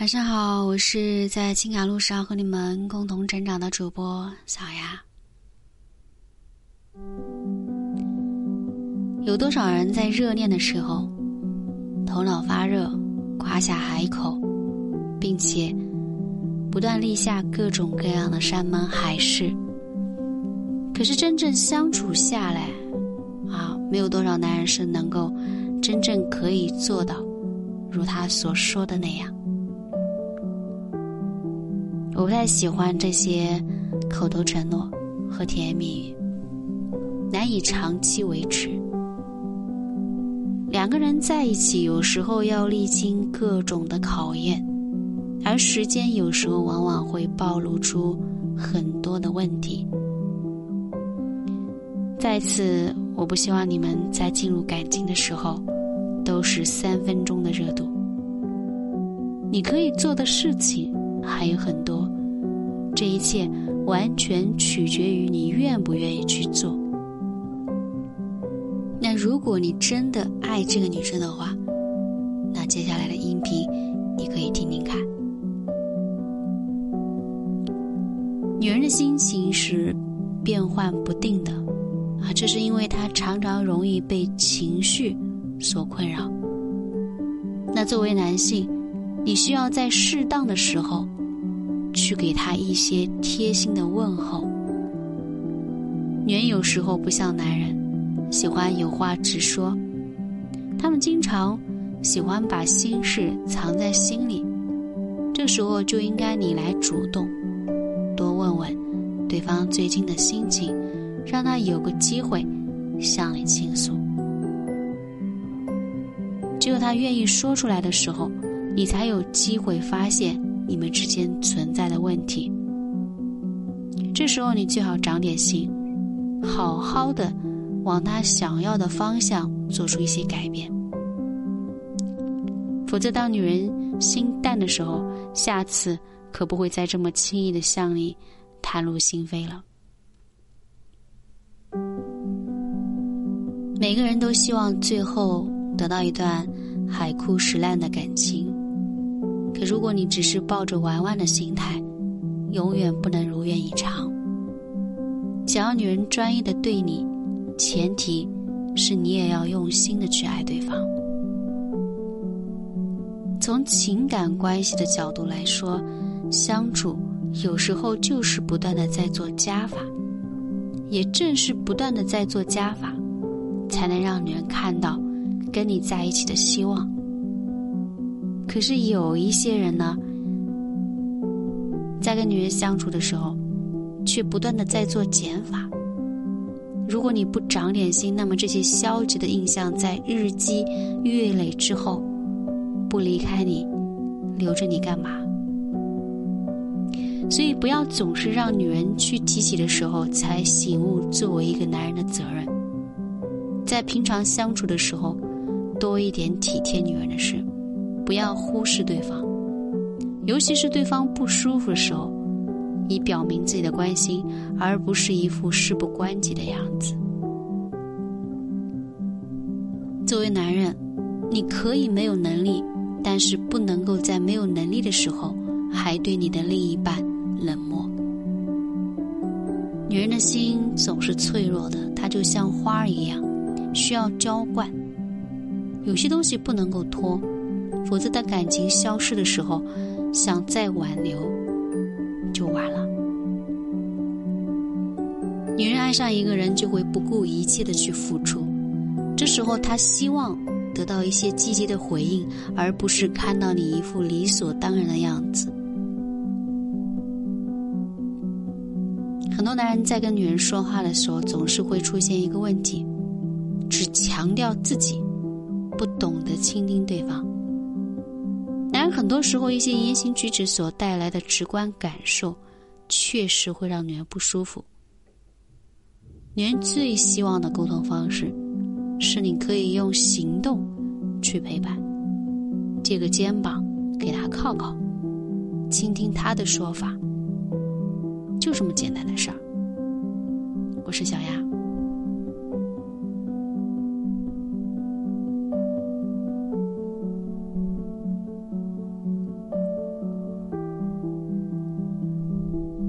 晚上好，我是在情感路上和你们共同成长的主播小丫。有多少人在热恋的时候，头脑发热，夸下海口，并且不断立下各种各样的山盟海誓？可是真正相处下来，啊，没有多少男人是能够真正可以做到如他所说的那样。我不太喜欢这些口头承诺和甜言蜜语，难以长期维持。两个人在一起，有时候要历经各种的考验，而时间有时候往往会暴露出很多的问题。再次，我不希望你们在进入感情的时候都是三分钟的热度。你可以做的事情还有很多。这一切完全取决于你愿不愿意去做。那如果你真的爱这个女生的话，那接下来的音频你可以听听看。女人的心情是变幻不定的啊，这是因为她常常容易被情绪所困扰。那作为男性，你需要在适当的时候。去给他一些贴心的问候。女人有时候不像男人，喜欢有话直说，他们经常喜欢把心事藏在心里。这时候就应该你来主动，多问问对方最近的心情，让他有个机会向你倾诉。只有他愿意说出来的时候，你才有机会发现。你们之间存在的问题，这时候你最好长点心，好好的往他想要的方向做出一些改变。否则，当女人心淡的时候，下次可不会再这么轻易的向你袒露心扉了。每个人都希望最后得到一段海枯石烂的感情。可如果你只是抱着玩玩的心态，永远不能如愿以偿。想要女人专一的对你，前提是你也要用心的去爱对方。从情感关系的角度来说，相处有时候就是不断的在做加法，也正是不断的在做加法，才能让女人看到跟你在一起的希望。可是有一些人呢，在跟女人相处的时候，却不断的在做减法。如果你不长点心，那么这些消极的印象在日积月累之后，不离开你，留着你干嘛？所以不要总是让女人去提起的时候才醒悟，作为一个男人的责任，在平常相处的时候，多一点体贴女人的事。不要忽视对方，尤其是对方不舒服的时候，以表明自己的关心，而不是一副事不关己的样子。作为男人，你可以没有能力，但是不能够在没有能力的时候还对你的另一半冷漠。女人的心总是脆弱的，她就像花儿一样，需要浇灌。有些东西不能够拖。否则，当感情消失的时候，想再挽留就晚了。女人爱上一个人，就会不顾一切的去付出，这时候她希望得到一些积极的回应，而不是看到你一副理所当然的样子。很多男人在跟女人说话的时候，总是会出现一个问题：只强调自己，不懂得倾听对方。很多时候一些言行举止所带来的直观感受，确实会让女人不舒服。女人最希望的沟通方式，是你可以用行动去陪伴，借个肩膀给她靠靠，倾听她的说法，就这么简单的事儿。我是小丫。